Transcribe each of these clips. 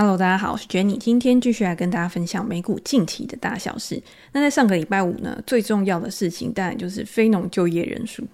Hello，大家好，我是 Jenny，今天继续来跟大家分享美股近期的大小事。那在上个礼拜五呢，最重要的事情当然就是非农就业人数。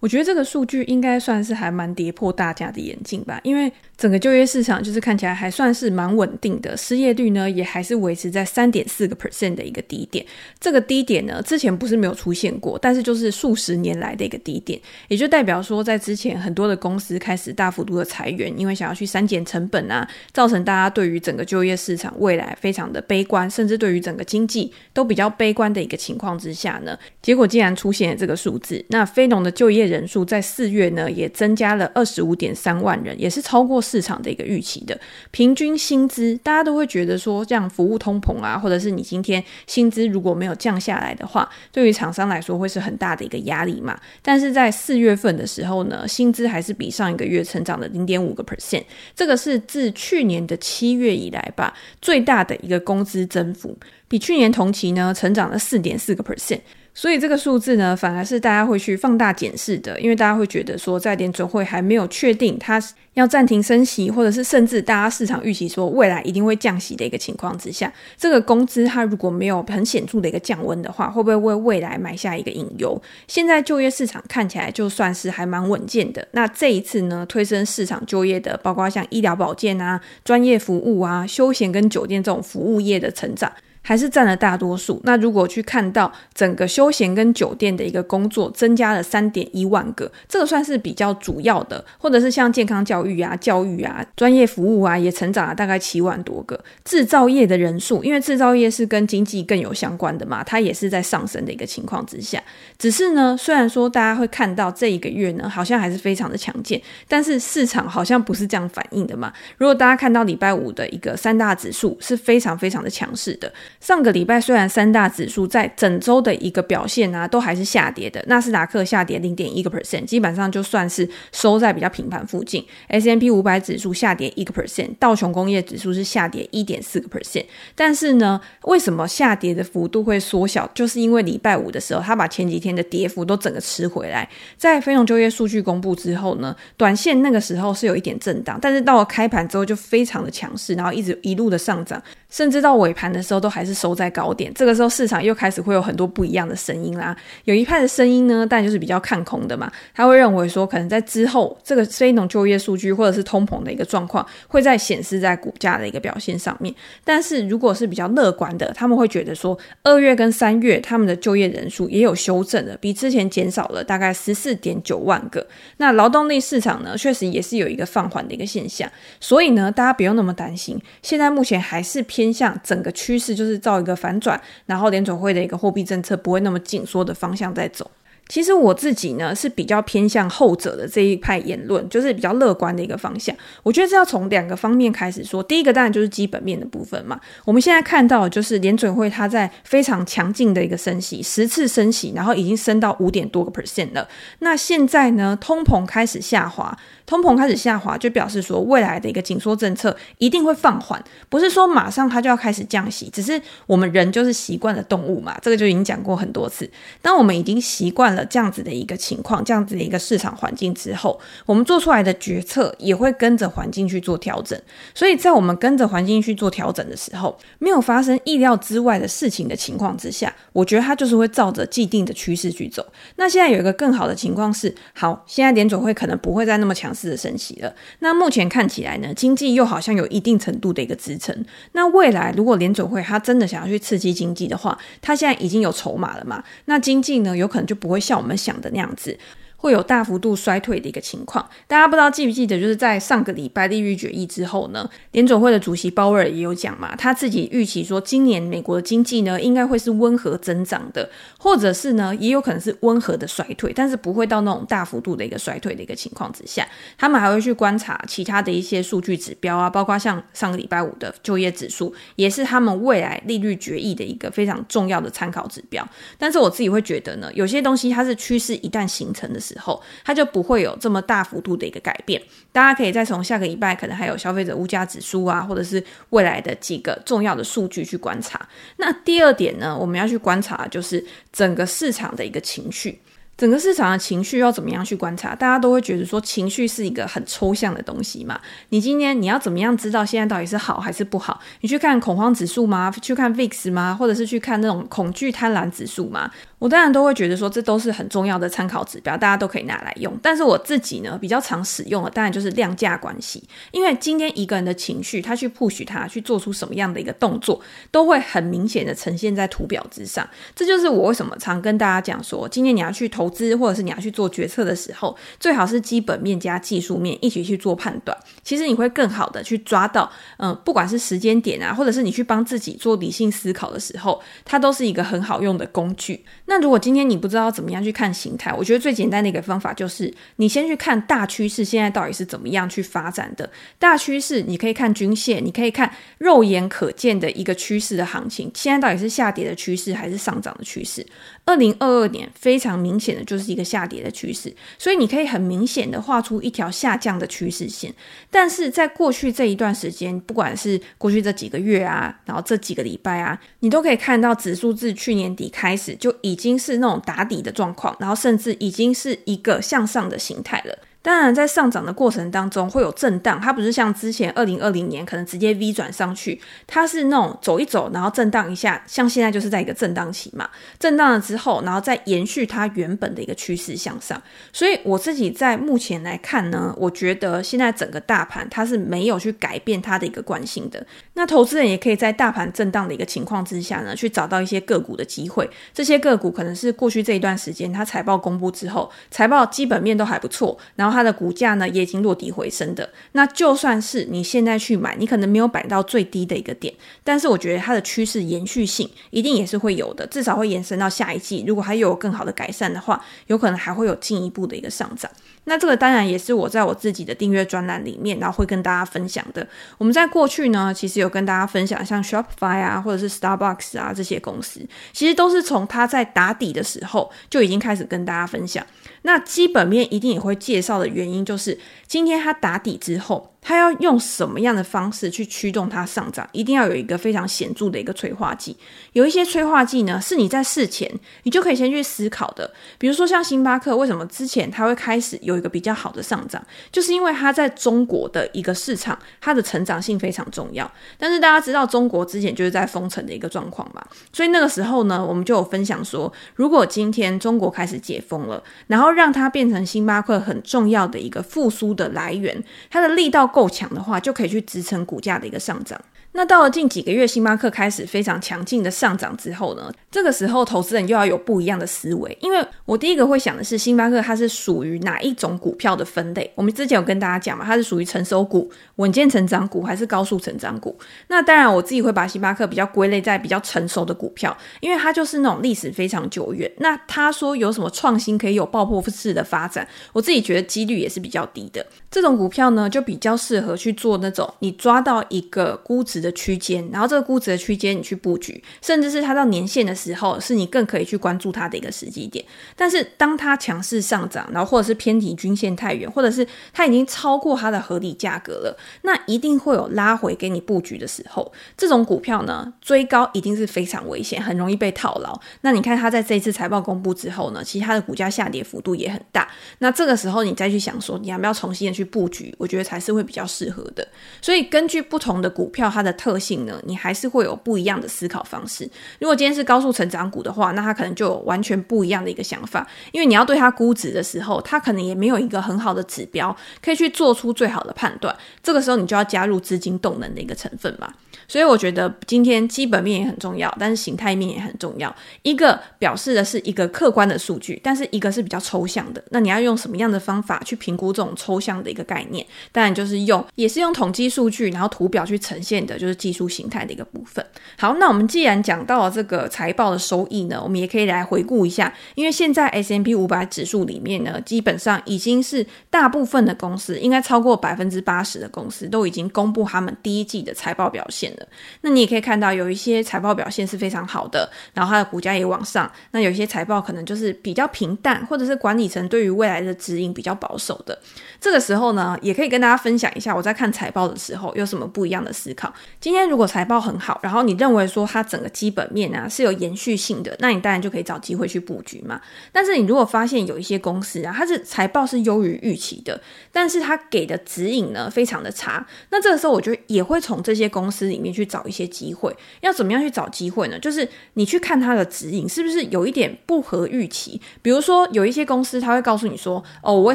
我觉得这个数据应该算是还蛮跌破大家的眼镜吧，因为整个就业市场就是看起来还算是蛮稳定的，失业率呢也还是维持在三点四个 percent 的一个低点。这个低点呢之前不是没有出现过，但是就是数十年来的一个低点，也就代表说在之前很多的公司开始大幅度的裁员，因为想要去删减成本啊，造成大家对于整个就业市场未来非常的悲观，甚至对于整个经济都比较悲观的一个情况之下呢，结果竟然出现了这个数字，那非农的就业人数在四月呢也增加了二十五点三万人，也是超过市场的一个预期的。平均薪资，大家都会觉得说，这样服务通膨啊，或者是你今天薪资如果没有降下来的话，对于厂商来说会是很大的一个压力嘛。但是在四月份的时候呢，薪资还是比上一个月成长了零点五个 percent，这个是自去年的七月以来吧，最大的一个工资增幅，比去年同期呢成长了四点四个 percent。所以这个数字呢，反而是大家会去放大检视的，因为大家会觉得说，在联准会还没有确定它要暂停升息，或者是甚至大家市场预期说未来一定会降息的一个情况之下，这个工资它如果没有很显著的一个降温的话，会不会为未来埋下一个隐忧？现在就业市场看起来就算是还蛮稳健的。那这一次呢，推升市场就业的，包括像医疗保健啊、专业服务啊、休闲跟酒店这种服务业的成长。还是占了大多数。那如果去看到整个休闲跟酒店的一个工作增加了三点一万个，这个算是比较主要的，或者是像健康教育啊、教育啊、专业服务啊，也成长了大概七万多个。制造业的人数，因为制造业是跟经济更有相关的嘛，它也是在上升的一个情况之下。只是呢，虽然说大家会看到这一个月呢，好像还是非常的强劲，但是市场好像不是这样反应的嘛。如果大家看到礼拜五的一个三大指数是非常非常的强势的。上个礼拜虽然三大指数在整周的一个表现啊，都还是下跌的。纳斯达克下跌零点一个 percent，基本上就算是收在比较平盘附近。S&P 五百指数下跌一个 percent，道琼工业指数是下跌一点四个 percent。但是呢，为什么下跌的幅度会缩小？就是因为礼拜五的时候，他把前几天的跌幅都整个吃回来。在非农就业数据公布之后呢，短线那个时候是有一点震荡，但是到了开盘之后就非常的强势，然后一直一路的上涨。甚至到尾盘的时候都还是收在高点，这个时候市场又开始会有很多不一样的声音啦。有一派的声音呢，但就是比较看空的嘛，他会认为说，可能在之后这个非农就业数据或者是通膨的一个状况，会在显示在股价的一个表现上面。但是如果是比较乐观的，他们会觉得说，二月跟三月他们的就业人数也有修正了，比之前减少了大概十四点九万个。那劳动力市场呢，确实也是有一个放缓的一个现象，所以呢，大家不用那么担心。现在目前还是偏。向整个趋势就是造一个反转，然后联总会的一个货币政策不会那么紧缩的方向在走。其实我自己呢是比较偏向后者的这一派言论，就是比较乐观的一个方向。我觉得这要从两个方面开始说。第一个当然就是基本面的部分嘛。我们现在看到就是联准会它在非常强劲的一个升息，十次升息，然后已经升到五点多个 percent 了。那现在呢，通膨开始下滑，通膨开始下滑就表示说未来的一个紧缩政策一定会放缓，不是说马上它就要开始降息，只是我们人就是习惯了动物嘛，这个就已经讲过很多次。当我们已经习惯了。这样子的一个情况，这样子的一个市场环境之后，我们做出来的决策也会跟着环境去做调整。所以在我们跟着环境去做调整的时候，没有发生意料之外的事情的情况之下，我觉得它就是会照着既定的趋势去走。那现在有一个更好的情况是，好，现在联准会可能不会再那么强势的升息了。那目前看起来呢，经济又好像有一定程度的一个支撑。那未来如果联准会它真的想要去刺激经济的话，它现在已经有筹码了嘛？那经济呢，有可能就不会。像我们想的那样子。会有大幅度衰退的一个情况，大家不知道记不记得，就是在上个礼拜利率决议之后呢，联准会的主席鲍威尔也有讲嘛，他自己预期说，今年美国的经济呢应该会是温和增长的，或者是呢也有可能是温和的衰退，但是不会到那种大幅度的一个衰退的一个情况之下，他们还会去观察其他的一些数据指标啊，包括像上个礼拜五的就业指数，也是他们未来利率决议的一个非常重要的参考指标。但是我自己会觉得呢，有些东西它是趋势一旦形成的。时候，它就不会有这么大幅度的一个改变。大家可以再从下个礼拜，可能还有消费者物价指数啊，或者是未来的几个重要的数据去观察。那第二点呢，我们要去观察就是整个市场的一个情绪。整个市场的情绪要怎么样去观察？大家都会觉得说情绪是一个很抽象的东西嘛。你今天你要怎么样知道现在到底是好还是不好？你去看恐慌指数吗？去看 VIX 吗？或者是去看那种恐惧贪婪指数吗？我当然都会觉得说这都是很重要的参考指标，大家都可以拿来用。但是我自己呢，比较常使用的当然就是量价关系，因为今天一个人的情绪，他去 push 他去做出什么样的一个动作，都会很明显的呈现在图表之上。这就是我为什么常跟大家讲说，今天你要去投。资或者是你要去做决策的时候，最好是基本面加技术面一起去做判断。其实你会更好的去抓到，嗯，不管是时间点啊，或者是你去帮自己做理性思考的时候，它都是一个很好用的工具。那如果今天你不知道怎么样去看形态，我觉得最简单的一个方法就是，你先去看大趋势现在到底是怎么样去发展的。大趋势你可以看均线，你可以看肉眼可见的一个趋势的行情，现在到底是下跌的趋势还是上涨的趋势？二零二二年非常明显的就是一个下跌的趋势，所以你可以很明显的画出一条下降的趋势线。但是在过去这一段时间，不管是过去这几个月啊，然后这几个礼拜啊，你都可以看到指数自去年底开始就已已经是那种打底的状况，然后甚至已经是一个向上的形态了。当然，在上涨的过程当中会有震荡，它不是像之前二零二零年可能直接 V 转上去，它是那种走一走，然后震荡一下，像现在就是在一个震荡期嘛。震荡了之后，然后再延续它原本的一个趋势向上。所以我自己在目前来看呢，我觉得现在整个大盘它是没有去改变它的一个惯性的。那投资人也可以在大盘震荡的一个情况之下呢，去找到一些个股的机会。这些个股可能是过去这一段时间它财报公布之后，财报基本面都还不错，然后它的股价呢也已经落底回升的，那就算是你现在去买，你可能没有买到最低的一个点，但是我觉得它的趋势延续性一定也是会有的，至少会延伸到下一季。如果还有更好的改善的话，有可能还会有进一步的一个上涨。那这个当然也是我在我自己的订阅专栏里面，然后会跟大家分享的。我们在过去呢，其实有跟大家分享像 Shopify 啊，或者是 Starbucks 啊这些公司，其实都是从它在打底的时候就已经开始跟大家分享。那基本面一定也会介绍的原因，就是今天它打底之后。它要用什么样的方式去驱动它上涨？一定要有一个非常显著的一个催化剂。有一些催化剂呢，是你在事前你就可以先去思考的。比如说像星巴克，为什么之前它会开始有一个比较好的上涨？就是因为它在中国的一个市场，它的成长性非常重要。但是大家知道，中国之前就是在封城的一个状况嘛，所以那个时候呢，我们就有分享说，如果今天中国开始解封了，然后让它变成星巴克很重要的一个复苏的来源，它的力道。够强的话，就可以去支撑股价的一个上涨。那到了近几个月，星巴克开始非常强劲的上涨之后呢，这个时候投资人又要有不一样的思维，因为我第一个会想的是星巴克它是属于哪一种股票的分类？我们之前有跟大家讲嘛，它是属于成熟股、稳健成长股还是高速成长股？那当然我自己会把星巴克比较归类在比较成熟的股票，因为它就是那种历史非常久远。那他说有什么创新可以有爆破式的发展，我自己觉得几率也是比较低的。这种股票呢，就比较适合去做那种你抓到一个估值的。区间，然后这个估值的区间你去布局，甚至是它到年线的时候，是你更可以去关注它的一个时机点。但是当它强势上涨，然后或者是偏离均线太远，或者是它已经超过它的合理价格了，那一定会有拉回给你布局的时候。这种股票呢，追高一定是非常危险，很容易被套牢。那你看它在这一次财报公布之后呢，其实它的股价下跌幅度也很大。那这个时候你再去想说，你要不要重新的去布局？我觉得才是会比较适合的。所以根据不同的股票，它的的特性呢，你还是会有不一样的思考方式。如果今天是高速成长股的话，那它可能就有完全不一样的一个想法，因为你要对它估值的时候，它可能也没有一个很好的指标可以去做出最好的判断。这个时候你就要加入资金动能的一个成分嘛。所以我觉得今天基本面也很重要，但是形态面也很重要。一个表示的是一个客观的数据，但是一个是比较抽象的。那你要用什么样的方法去评估这种抽象的一个概念？当然就是用，也是用统计数据，然后图表去呈现的，就是技术形态的一个部分。好，那我们既然讲到了这个财报的收益呢，我们也可以来回顾一下，因为现在 S&P 500指数里面呢，基本上已经是大部分的公司，应该超过百分之八十的公司都已经公布他们第一季的财报表现了。那你也可以看到，有一些财报表现是非常好的，然后它的股价也往上。那有一些财报可能就是比较平淡，或者是管理层对于未来的指引比较保守的。这个时候呢，也可以跟大家分享一下，我在看财报的时候有什么不一样的思考。今天如果财报很好，然后你认为说它整个基本面啊是有延续性的，那你当然就可以找机会去布局嘛。但是你如果发现有一些公司啊，它是财报是优于预期的，但是它给的指引呢非常的差，那这个时候我觉得也会从这些公司里面去找一些机会。要怎么样去找机会呢？就是你去看它的指引是不是有一点不合预期。比如说有一些公司，他会告诉你说：“哦，我为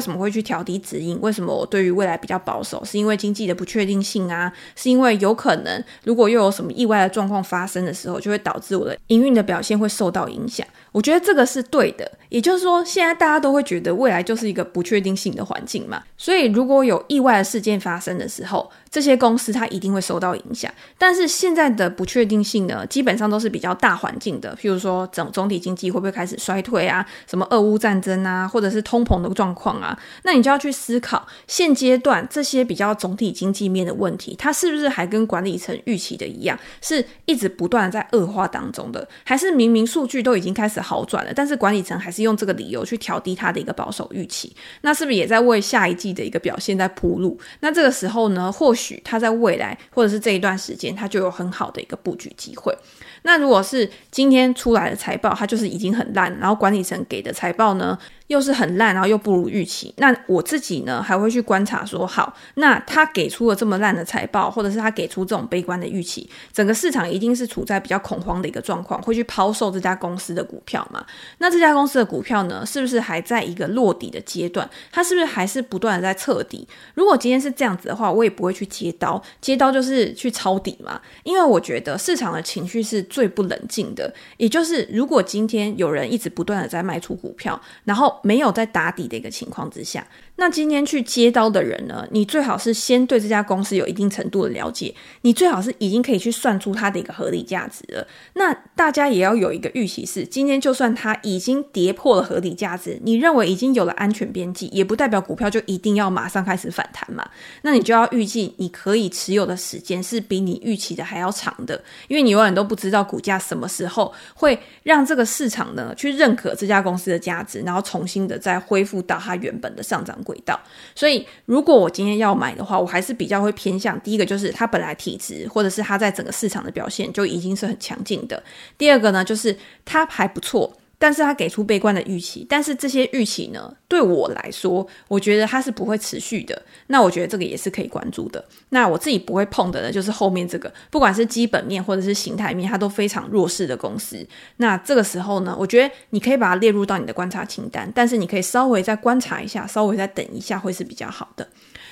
什么会去调低指引？为什么我对于未来比较保守？是因为经济的不确定性啊？是因为有可能如果又有什么意外的状况发生的时候，就会导致我的营运的表现会受到影响。”我觉得这个是对的。也就是说，现在大家都会觉得未来就是一个不确定性的环境嘛。所以如果有意外的事件发生的时候，这些公司它一定会受到影响。但是现在的不确定性呢，基本上都是比较大环境的，譬如说总总体经济会不会开始衰退啊？什么俄乌战争啊，或者是通膨的状况啊？那你就要去思考，现阶段这些比较总体经济面的问题，它是不是还跟管理层预期的一样，是一直不断的在恶化当中的？还是明明数据都已经开始好转了，但是管理层还是用这个理由去调低它的一个保守预期？那是不是也在为下一季的一个表现在铺路？那这个时候呢，或许。它在未来或者是这一段时间，它就有很好的一个布局机会。那如果是今天出来的财报，它就是已经很烂，然后管理层给的财报呢，又是很烂，然后又不如预期。那我自己呢，还会去观察说，好，那他给出了这么烂的财报，或者是他给出这种悲观的预期，整个市场一定是处在比较恐慌的一个状况，会去抛售这家公司的股票嘛？那这家公司的股票呢，是不是还在一个落底的阶段？它是不是还是不断的在测底？如果今天是这样子的话，我也不会去接刀，接刀就是去抄底嘛。因为我觉得市场的情绪是最不冷静的，也就是如果今天有人一直不断的在卖出股票，然后没有在打底的一个情况之下。那今天去接刀的人呢，你最好是先对这家公司有一定程度的了解，你最好是已经可以去算出它的一个合理价值了。那大家也要有一个预期是，今天就算它已经跌破了合理价值，你认为已经有了安全边际，也不代表股票就一定要马上开始反弹嘛。那你就要预计你可以持有的时间是比你预期的还要长的，因为你永远都不知道股价什么时候会让这个市场呢去认可这家公司的价值，然后从重新的再恢复到它原本的上涨轨道，所以如果我今天要买的话，我还是比较会偏向第一个，就是它本来体质，或者是它在整个市场的表现就已经是很强劲的。第二个呢，就是它还不错。但是他给出悲观的预期，但是这些预期呢，对我来说，我觉得它是不会持续的。那我觉得这个也是可以关注的。那我自己不会碰的呢，就是后面这个，不管是基本面或者是形态面，它都非常弱势的公司。那这个时候呢，我觉得你可以把它列入到你的观察清单，但是你可以稍微再观察一下，稍微再等一下，会是比较好的。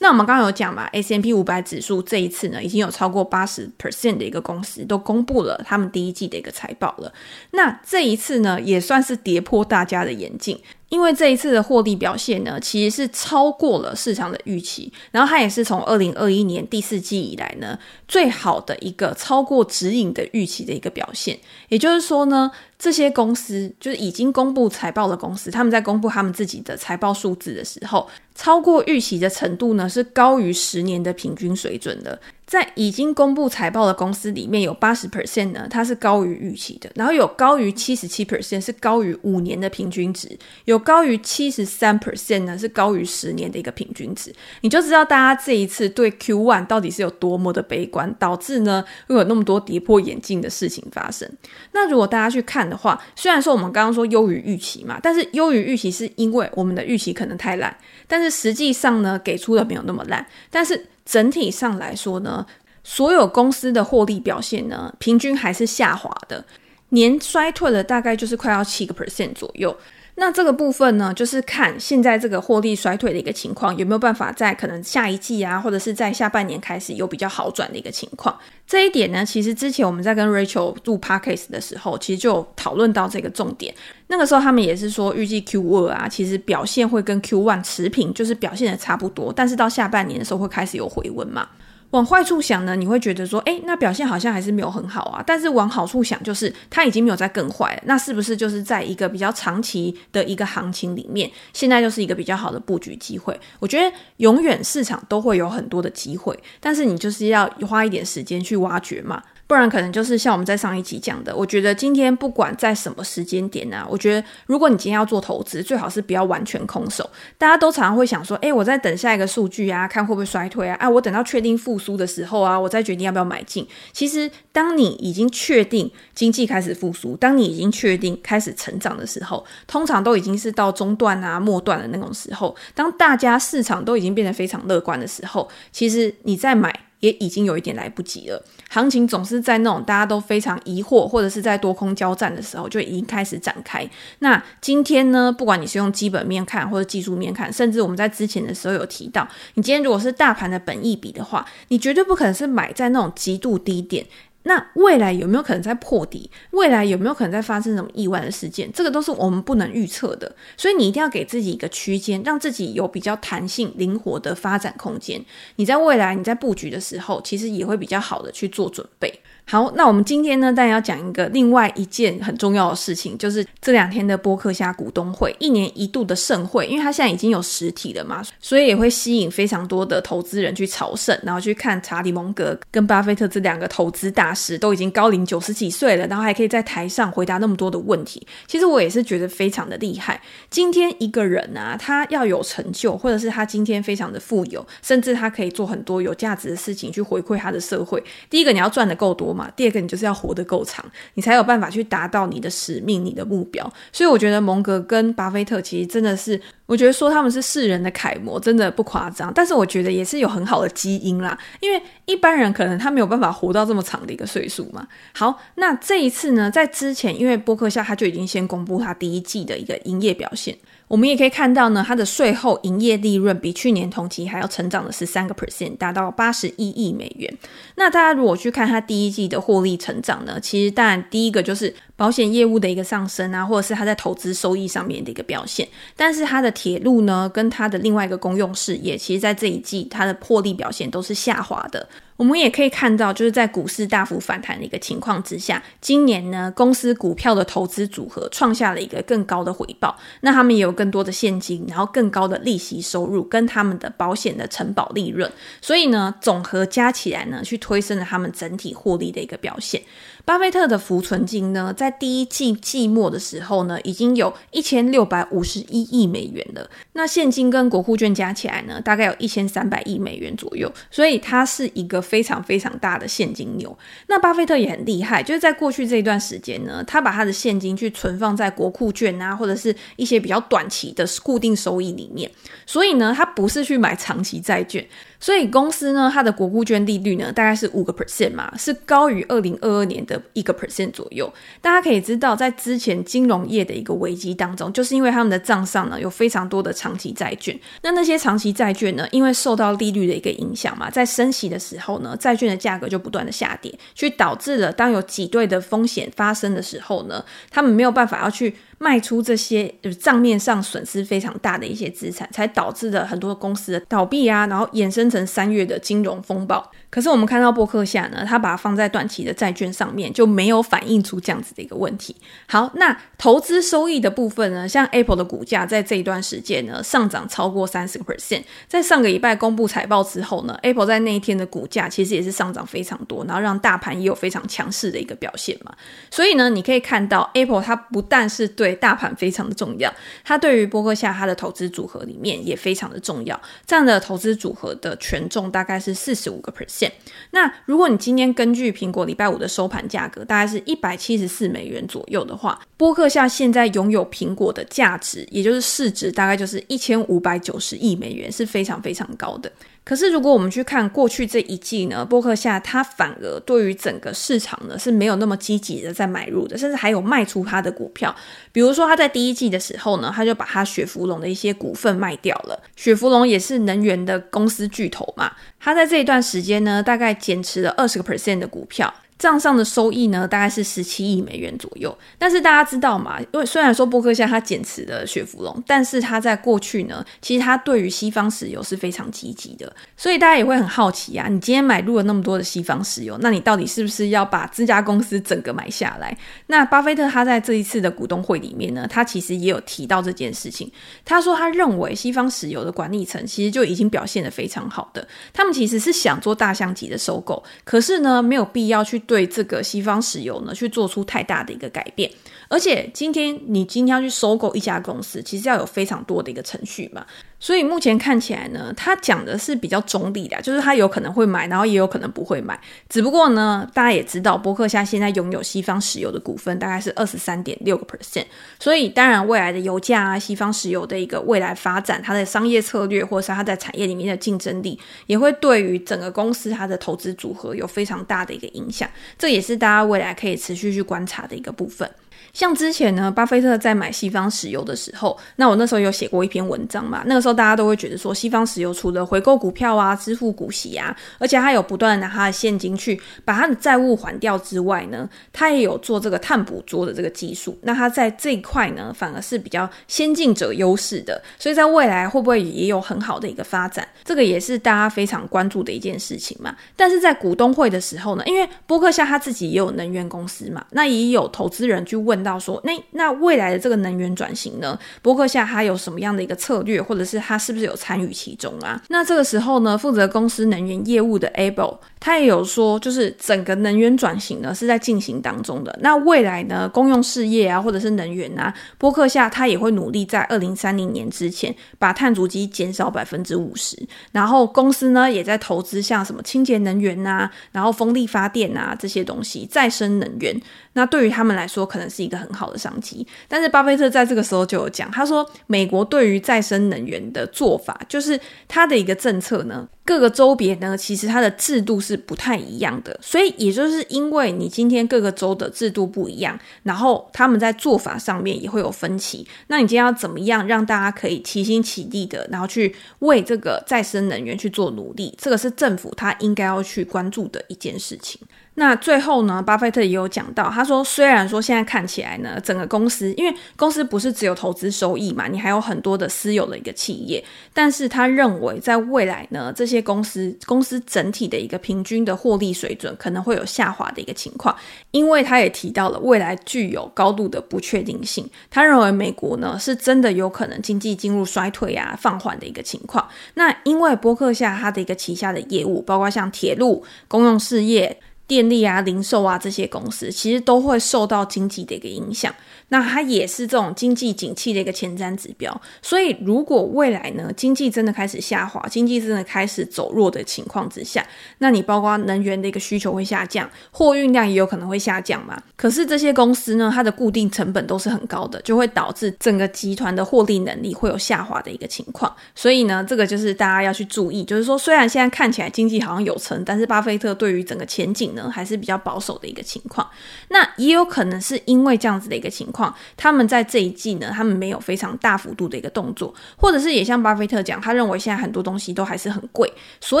那我们刚刚有讲嘛，S M P 五百指数这一次呢，已经有超过八十 percent 的一个公司都公布了他们第一季的一个财报了。那这一次呢，也算是跌破大家的眼镜。因为这一次的获利表现呢，其实是超过了市场的预期，然后它也是从二零二一年第四季以来呢，最好的一个超过指引的预期的一个表现。也就是说呢，这些公司就是已经公布财报的公司，他们在公布他们自己的财报数字的时候，超过预期的程度呢，是高于十年的平均水准的。在已经公布财报的公司里面，有八十 percent 呢，它是高于预期的，然后有高于七十七 percent 是高于五年的平均值，有高于七十三 percent 呢是高于十年的一个平均值，你就知道大家这一次对 Q one 到底是有多么的悲观，导致呢会有那么多跌破眼镜的事情发生。那如果大家去看的话，虽然说我们刚刚说优于预期嘛，但是优于预期是因为我们的预期可能太烂，但是实际上呢给出的没有那么烂，但是。整体上来说呢，所有公司的获利表现呢，平均还是下滑的，年衰退了大概就是快要七个 percent 左右。那这个部分呢，就是看现在这个获利衰退的一个情况，有没有办法在可能下一季啊，或者是在下半年开始有比较好转的一个情况。这一点呢，其实之前我们在跟 Rachel 录 Podcast 的时候，其实就有讨论到这个重点。那个时候他们也是说，预计 Q 二啊，其实表现会跟 Q one 持平，就是表现的差不多，但是到下半年的时候会开始有回温嘛。往坏处想呢，你会觉得说，哎，那表现好像还是没有很好啊。但是往好处想，就是它已经没有再更坏了。那是不是就是在一个比较长期的一个行情里面，现在就是一个比较好的布局机会？我觉得永远市场都会有很多的机会，但是你就是要花一点时间去挖掘嘛。不然可能就是像我们在上一集讲的，我觉得今天不管在什么时间点啊，我觉得如果你今天要做投资，最好是不要完全空手。大家都常常会想说，哎，我在等下一个数据啊，看会不会衰退啊，啊，我等到确定复苏的时候啊，我再决定要不要买进。其实，当你已经确定经济开始复苏，当你已经确定开始成长的时候，通常都已经是到中段啊、末段的那种时候。当大家市场都已经变得非常乐观的时候，其实你再买。也已经有一点来不及了。行情总是在那种大家都非常疑惑，或者是在多空交战的时候，就已经开始展开。那今天呢，不管你是用基本面看，或者技术面看，甚至我们在之前的时候有提到，你今天如果是大盘的本意比的话，你绝对不可能是买在那种极度低点。那未来有没有可能在破底？未来有没有可能在发生什么意外的事件？这个都是我们不能预测的，所以你一定要给自己一个区间，让自己有比较弹性、灵活的发展空间。你在未来你在布局的时候，其实也会比较好的去做准备。好，那我们今天呢，当然要讲一个另外一件很重要的事情，就是这两天的波克夏股东会，一年一度的盛会，因为它现在已经有实体了嘛，所以也会吸引非常多的投资人去朝圣，然后去看查理蒙格跟巴菲特这两个投资大师都已经高龄九十几岁了，然后还可以在台上回答那么多的问题。其实我也是觉得非常的厉害。今天一个人啊，他要有成就，或者是他今天非常的富有，甚至他可以做很多有价值的事情去回馈他的社会。第一个，你要赚的够多。嘛第二个，你就是要活得够长，你才有办法去达到你的使命、你的目标。所以我觉得蒙格跟巴菲特其实真的是，我觉得说他们是世人的楷模，真的不夸张。但是我觉得也是有很好的基因啦，因为一般人可能他没有办法活到这么长的一个岁数嘛。好，那这一次呢，在之前，因为播客下他就已经先公布他第一季的一个营业表现。我们也可以看到呢，它的税后营业利润比去年同期还要成长了十三个 percent，达到八十一亿美元。那大家如果去看它第一季的获利成长呢，其实当然第一个就是保险业务的一个上升啊，或者是它在投资收益上面的一个表现。但是它的铁路呢，跟它的另外一个公用事业，其实在这一季它的获利表现都是下滑的。我们也可以看到，就是在股市大幅反弹的一个情况之下，今年呢，公司股票的投资组合创下了一个更高的回报。那他们也有更多的现金，然后更高的利息收入，跟他们的保险的承保利润。所以呢，总和加起来呢，去推升了他们整体获利的一个表现。巴菲特的浮存金呢，在第一季季末的时候呢，已经有一千六百五十一亿美元了。那现金跟国库券加起来呢，大概有一千三百亿美元左右。所以它是一个非常非常大的现金牛。那巴菲特也很厉害，就是在过去这一段时间呢，他把他的现金去存放在国库券啊，或者是一些比较短期的固定收益里面。所以呢，他不是去买长期债券。所以公司呢，它的国库券利率呢，大概是五个 percent 嘛，是高于二零二二年的一个 percent 左右。大家可以知道，在之前金融业的一个危机当中，就是因为他们的账上呢有非常多的长期债券。那那些长期债券呢，因为受到利率的一个影响嘛，在升息的时候呢，债券的价格就不断的下跌，去导致了当有挤兑的风险发生的时候呢，他们没有办法要去。卖出这些就是账面上损失非常大的一些资产，才导致了很多公司的倒闭啊，然后衍生成三月的金融风暴。可是我们看到伯克夏呢，他把它放在短期的债券上面，就没有反映出这样子的一个问题。好，那投资收益的部分呢，像 Apple 的股价在这一段时间呢上涨超过三十个 percent，在上个礼拜公布财报之后呢，Apple 在那一天的股价其实也是上涨非常多，然后让大盘也有非常强势的一个表现嘛。所以呢，你可以看到 Apple 它不但是对大盘非常的重要，它对于伯克夏它的投资组合里面也非常的重要。这样的投资组合的权重大概是四十五个 percent。那如果你今天根据苹果礼拜五的收盘价格，大概是一百七十四美元左右的话，波克夏现在拥有苹果的价值，也就是市值，大概就是一千五百九十亿美元，是非常非常高的。可是，如果我们去看过去这一季呢，波克夏它反而对于整个市场呢是没有那么积极的在买入的，甚至还有卖出它的股票。比如说，他在第一季的时候呢，他就把他雪佛龙的一些股份卖掉了。雪佛龙也是能源的公司巨头嘛，他在这一段时间呢，大概减持了二十个 percent 的股票。账上的收益呢，大概是十七亿美元左右。但是大家知道嘛，因为虽然说波克夏他减持了雪佛龙，但是他在过去呢，其实他对于西方石油是非常积极的。所以大家也会很好奇啊，你今天买入了那么多的西方石油，那你到底是不是要把这家公司整个买下来？那巴菲特他在这一次的股东会里面呢，他其实也有提到这件事情。他说他认为西方石油的管理层其实就已经表现得非常好的，他们其实是想做大象级的收购，可是呢，没有必要去对。对这个西方石油呢去做出太大的一个改变。而且今天你今天要去收购一家公司，其实要有非常多的一个程序嘛。所以目前看起来呢，他讲的是比较中立的，就是他有可能会买，然后也有可能不会买。只不过呢，大家也知道，波克夏现在拥有西方石油的股份大概是二十三点六个 percent。所以当然，未来的油价啊，西方石油的一个未来发展，它的商业策略，或是它在产业里面的竞争力，也会对于整个公司它的投资组合有非常大的一个影响。这也是大家未来可以持续去观察的一个部分。像之前呢，巴菲特在买西方石油的时候，那我那时候有写过一篇文章嘛。那个时候大家都会觉得说，西方石油除了回购股票啊、支付股息啊，而且他有不断拿他的现金去把他的债务还掉之外呢，他也有做这个碳捕捉的这个技术。那他在这一块呢，反而是比较先进者优势的，所以在未来会不会也有很好的一个发展？这个也是大家非常关注的一件事情嘛。但是在股东会的时候呢，因为波克夏他自己也有能源公司嘛，那也有投资人去问。到说，那那未来的这个能源转型呢，波克夏它有什么样的一个策略，或者是它是不是有参与其中啊？那这个时候呢，负责公司能源业务的 Able，他也有说，就是整个能源转型呢是在进行当中的。那未来呢，公用事业啊，或者是能源啊，波克夏他也会努力在二零三零年之前把碳足迹减少百分之五十。然后公司呢也在投资像什么清洁能源啊，然后风力发电啊这些东西，再生能源。那对于他们来说，可能是一个很好的商机。但是巴菲特在这个时候就有讲，他说美国对于再生能源的做法，就是他的一个政策呢，各个州别呢，其实它的制度是不太一样的。所以也就是因为你今天各个州的制度不一样，然后他们在做法上面也会有分歧。那你今天要怎么样让大家可以齐心齐力的，然后去为这个再生能源去做努力？这个是政府他应该要去关注的一件事情。那最后呢，巴菲特也有讲到，他说，虽然说现在看起来呢，整个公司因为公司不是只有投资收益嘛，你还有很多的私有的一个企业，但是他认为在未来呢，这些公司公司整体的一个平均的获利水准可能会有下滑的一个情况，因为他也提到了未来具有高度的不确定性，他认为美国呢是真的有可能经济进入衰退啊、放缓的一个情况。那因为波克夏他的一个旗下的业务，包括像铁路、公用事业。电力啊、零售啊这些公司，其实都会受到经济的一个影响。那它也是这种经济景气的一个前瞻指标。所以，如果未来呢，经济真的开始下滑，经济真的开始走弱的情况之下，那你包括能源的一个需求会下降，货运量也有可能会下降嘛。可是这些公司呢，它的固定成本都是很高的，就会导致整个集团的获利能力会有下滑的一个情况。所以呢，这个就是大家要去注意，就是说，虽然现在看起来经济好像有成，但是巴菲特对于整个前景呢，还是比较保守的一个情况。那也有可能是因为这样子的一个情况，况他们在这一季呢，他们没有非常大幅度的一个动作，或者是也像巴菲特讲，他认为现在很多东西都还是很贵，所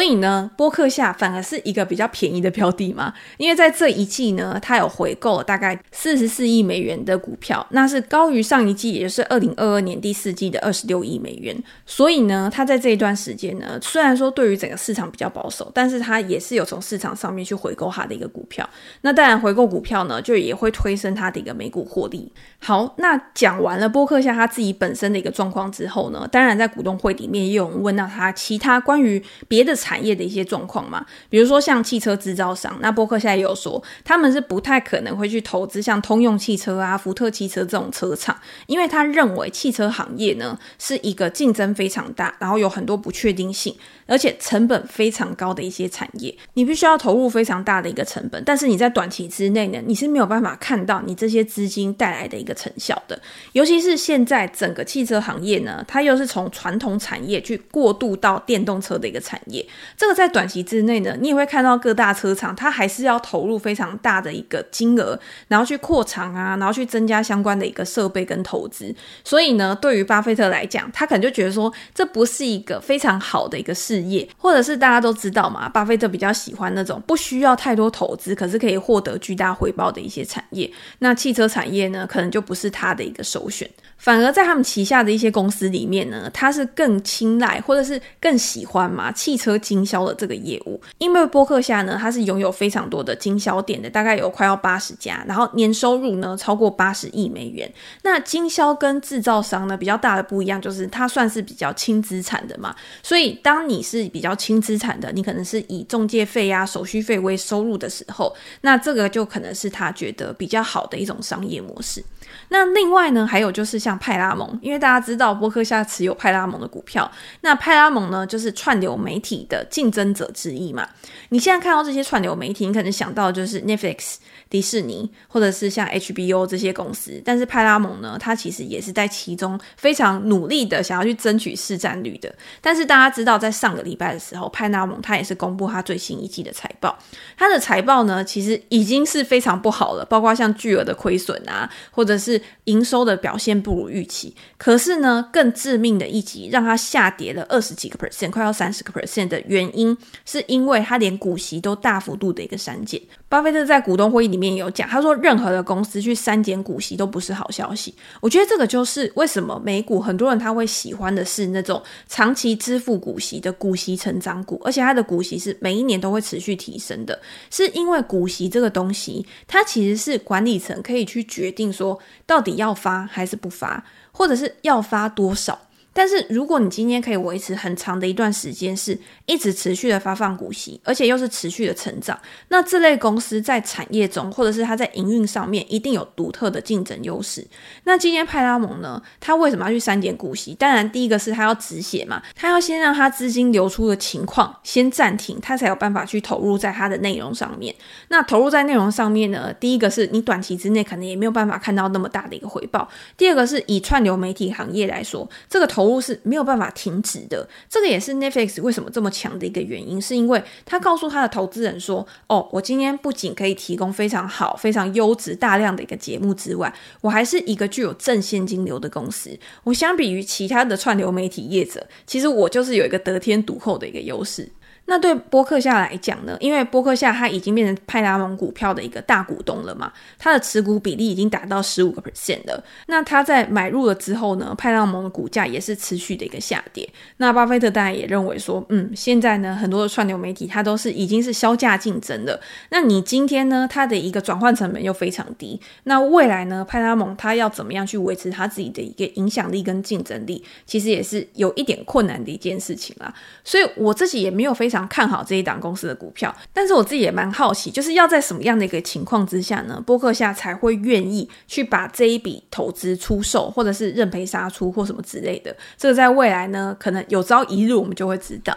以呢，波克夏反而是一个比较便宜的标的嘛。因为在这一季呢，他有回购了大概四十四亿美元的股票，那是高于上一季，也就是二零二二年第四季的二十六亿美元。所以呢，他在这一段时间呢，虽然说对于整个市场比较保守，但是他也是有从市场上面去回购他的一个股票。那当然，回购股票呢，就也会推升他的一个每股获利。好，那讲完了波克夏他自己本身的一个状况之后呢，当然在股东会里面也有问到他其他关于别的产业的一些状况嘛，比如说像汽车制造商，那波克夏也有说他们是不太可能会去投资像通用汽车啊、福特汽车这种车厂，因为他认为汽车行业呢是一个竞争非常大，然后有很多不确定性，而且成本非常高的一些产业，你必须要投入非常大的一个成本，但是你在短期之内呢，你是没有办法看到你这些资金带来的一个成效的。尤其是现在整个汽车行业呢，它又是从传统产业去过渡到电动车的一个产业，这个在短期之内呢，你也会看到各大车厂它还是要投入非常大的一个金额，然后去扩厂啊，然后去增加相关的一个设备跟投资。所以呢，对于巴菲特来讲，他可能就觉得说，这不是一个非常好的一个事业，或者是大家都知道嘛，巴菲特比较喜欢那种不需要太多投资，可是可以获得巨大回报的一些产业。那汽车产业呢，可能能就不是他的一个首选。反而在他们旗下的一些公司里面呢，他是更青睐或者是更喜欢嘛汽车经销的这个业务，因为波克夏呢，它是拥有非常多的经销店的，大概有快要八十家，然后年收入呢超过八十亿美元。那经销跟制造商呢比较大的不一样，就是它算是比较轻资产的嘛，所以当你是比较轻资产的，你可能是以中介费呀、手续费为收入的时候，那这个就可能是他觉得比较好的一种商业模式。那另外呢，还有就是像派拉蒙，因为大家知道波克夏持有派拉蒙的股票，那派拉蒙呢就是串流媒体的竞争者之一嘛。你现在看到这些串流媒体，你可能想到就是 Netflix、迪士尼，或者是像 HBO 这些公司，但是派拉蒙呢，它其实也是在其中非常努力的想要去争取市占率的。但是大家知道，在上个礼拜的时候，派拉蒙它也是公布它最新一季的财报，它的财报呢其实已经是非常不好了，包括像巨额的亏损啊，或者是营收的表现不如预期，可是呢，更致命的一击让它下跌了二十几个 percent，快要三十个 percent 的原因，是因为它连股息都大幅度的一个删减。巴菲特在股东会议里面有讲，他说任何的公司去删减股息都不是好消息。我觉得这个就是为什么美股很多人他会喜欢的是那种长期支付股息的股息成长股，而且它的股息是每一年都会持续提升的，是因为股息这个东西，它其实是管理层可以去决定说。到底要发还是不发，或者是要发多少？但是如果你今天可以维持很长的一段时间，是一直持续的发放股息，而且又是持续的成长，那这类公司在产业中，或者是它在营运上面，一定有独特的竞争优势。那今天派拉蒙呢？他为什么要去删减股息？当然，第一个是他要止血嘛，他要先让他资金流出的情况先暂停，他才有办法去投入在他的内容上面。那投入在内容上面呢？第一个是你短期之内可能也没有办法看到那么大的一个回报。第二个是以串流媒体行业来说，这个投投入是没有办法停止的，这个也是 Netflix 为什么这么强的一个原因，是因为他告诉他的投资人说：“哦，我今天不仅可以提供非常好、非常优质、大量的一个节目之外，我还是一个具有正现金流的公司。我相比于其他的串流媒体业者，其实我就是有一个得天独厚的一个优势。”那对波克夏来讲呢？因为波克夏它已经变成派拉蒙股票的一个大股东了嘛，它的持股比例已经达到十五个 percent 了。那他在买入了之后呢，派拉蒙的股价也是持续的一个下跌。那巴菲特当然也认为说，嗯，现在呢，很多的串流媒体它都是已经是削价竞争的。那你今天呢，它的一个转换成本又非常低，那未来呢，派拉蒙它要怎么样去维持它自己的一个影响力跟竞争力，其实也是有一点困难的一件事情啦。所以我自己也没有非常。想看好这一档公司的股票，但是我自己也蛮好奇，就是要在什么样的一个情况之下呢，波克夏才会愿意去把这一笔投资出售，或者是认赔杀出或什么之类的？这个在未来呢，可能有朝一日我们就会知道。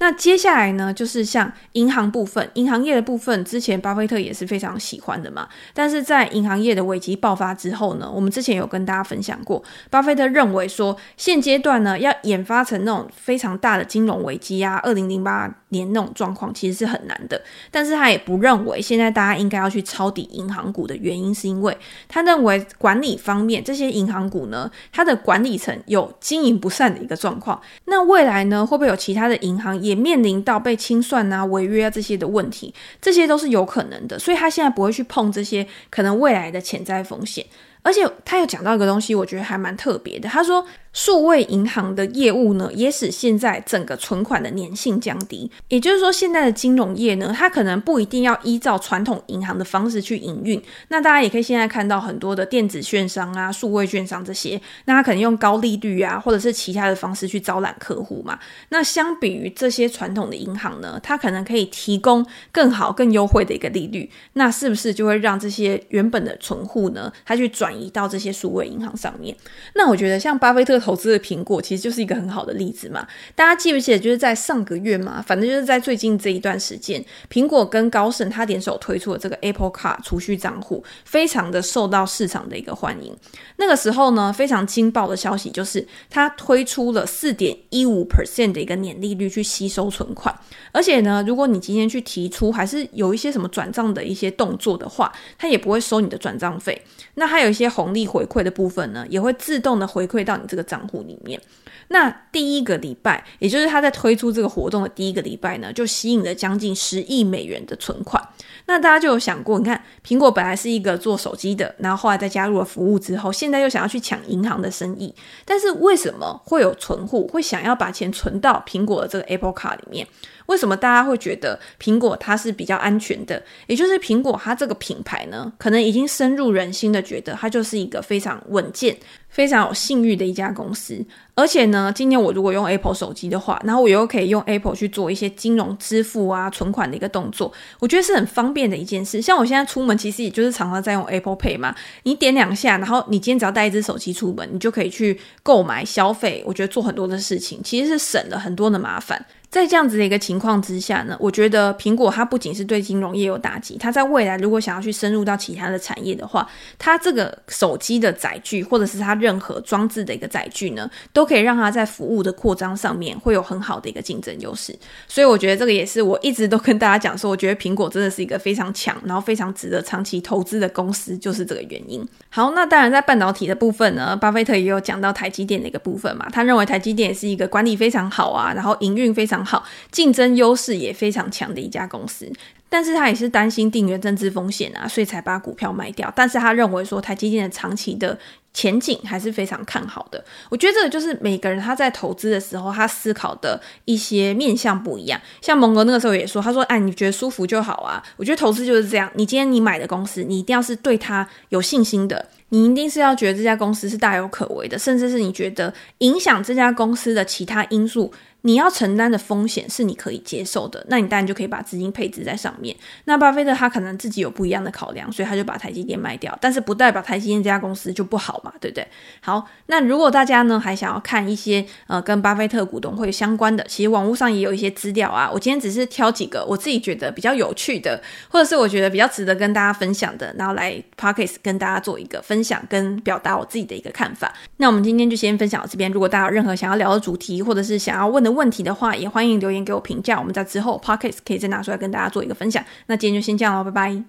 那接下来呢，就是像银行部分，银行业的部分，之前巴菲特也是非常喜欢的嘛。但是在银行业的危机爆发之后呢，我们之前有跟大家分享过，巴菲特认为说，现阶段呢，要研发成那种非常大的金融危机啊，二零零八年那种状况，其实是很难的。但是他也不认为现在大家应该要去抄底银行股的原因，是因为他认为管理方面，这些银行股呢，它的管理层有经营不善的一个状况。那未来呢，会不会有其他的银行？也面临到被清算啊、违约啊这些的问题，这些都是有可能的，所以他现在不会去碰这些可能未来的潜在风险，而且他有讲到一个东西，我觉得还蛮特别的，他说。数位银行的业务呢，也使现在整个存款的粘性降低。也就是说，现在的金融业呢，它可能不一定要依照传统银行的方式去营运。那大家也可以现在看到很多的电子券商啊、数位券商这些，那它可能用高利率啊，或者是其他的方式去招揽客户嘛。那相比于这些传统的银行呢，它可能可以提供更好、更优惠的一个利率。那是不是就会让这些原本的存户呢，它去转移到这些数位银行上面？那我觉得像巴菲特。投资的苹果其实就是一个很好的例子嘛，大家记不记得？就是在上个月嘛，反正就是在最近这一段时间，苹果跟高盛他联手推出了这个 Apple Card 储蓄账户，非常的受到市场的一个欢迎。那个时候呢，非常惊爆的消息就是，他推出了四点一五 percent 的一个年利率去吸收存款，而且呢，如果你今天去提出还是有一些什么转账的一些动作的话，他也不会收你的转账费。那还有一些红利回馈的部分呢，也会自动的回馈到你这个账户里面。那第一个礼拜，也就是他在推出这个活动的第一个礼拜呢，就吸引了将近十亿美元的存款。那大家就有想过，你看苹果本来是一个做手机的，然后后来再加入了服务之后，现在又想要去抢银行的生意，但是为什么会有存户会想要把钱存到苹果的这个 Apple 卡里面？为什么大家会觉得苹果它是比较安全的？也就是苹果它这个品牌呢，可能已经深入人心的觉得它就是一个非常稳健、非常有信誉的一家公司。而且呢，今天我如果用 Apple 手机的话，然后我又可以用 Apple 去做一些金融支付啊、存款的一个动作，我觉得是很方便的一件事。像我现在出门，其实也就是常常在用 Apple Pay 嘛，你点两下，然后你今天只要带一只手机出门，你就可以去购买、消费。我觉得做很多的事情，其实是省了很多的麻烦。在这样子的一个情况之下呢，我觉得苹果它不仅是对金融业有打击，它在未来如果想要去深入到其他的产业的话，它这个手机的载具或者是它任何装置的一个载具呢，都可以让它在服务的扩张上面会有很好的一个竞争优势。所以我觉得这个也是我一直都跟大家讲说，我觉得苹果真的是一个非常强，然后非常值得长期投资的公司，就是这个原因。好，那当然在半导体的部分呢，巴菲特也有讲到台积电的一个部分嘛，他认为台积电是一个管理非常好啊，然后营运非常。好，竞争优势也非常强的一家公司，但是他也是担心地缘政治风险啊，所以才把股票卖掉。但是他认为说台积电的长期的前景还是非常看好的。我觉得这个就是每个人他在投资的时候，他思考的一些面向不一样。像蒙哥那个时候也说，他说：“哎，你觉得舒服就好啊。”我觉得投资就是这样，你今天你买的公司，你一定要是对他有信心的，你一定是要觉得这家公司是大有可为的，甚至是你觉得影响这家公司的其他因素。你要承担的风险是你可以接受的，那你当然就可以把资金配置在上面。那巴菲特他可能自己有不一样的考量，所以他就把台积电卖掉，但是不代表台积电这家公司就不好嘛，对不对？好，那如果大家呢还想要看一些呃跟巴菲特股东会相关的，其实网络上也有一些资料啊。我今天只是挑几个我自己觉得比较有趣的，或者是我觉得比较值得跟大家分享的，然后来 Podcast 跟大家做一个分享跟表达我自己的一个看法。那我们今天就先分享到这边。如果大家有任何想要聊的主题，或者是想要问的，问题的话，也欢迎留言给我评价，我们在之后 Podcast 可以再拿出来跟大家做一个分享。那今天就先这样喽，拜拜。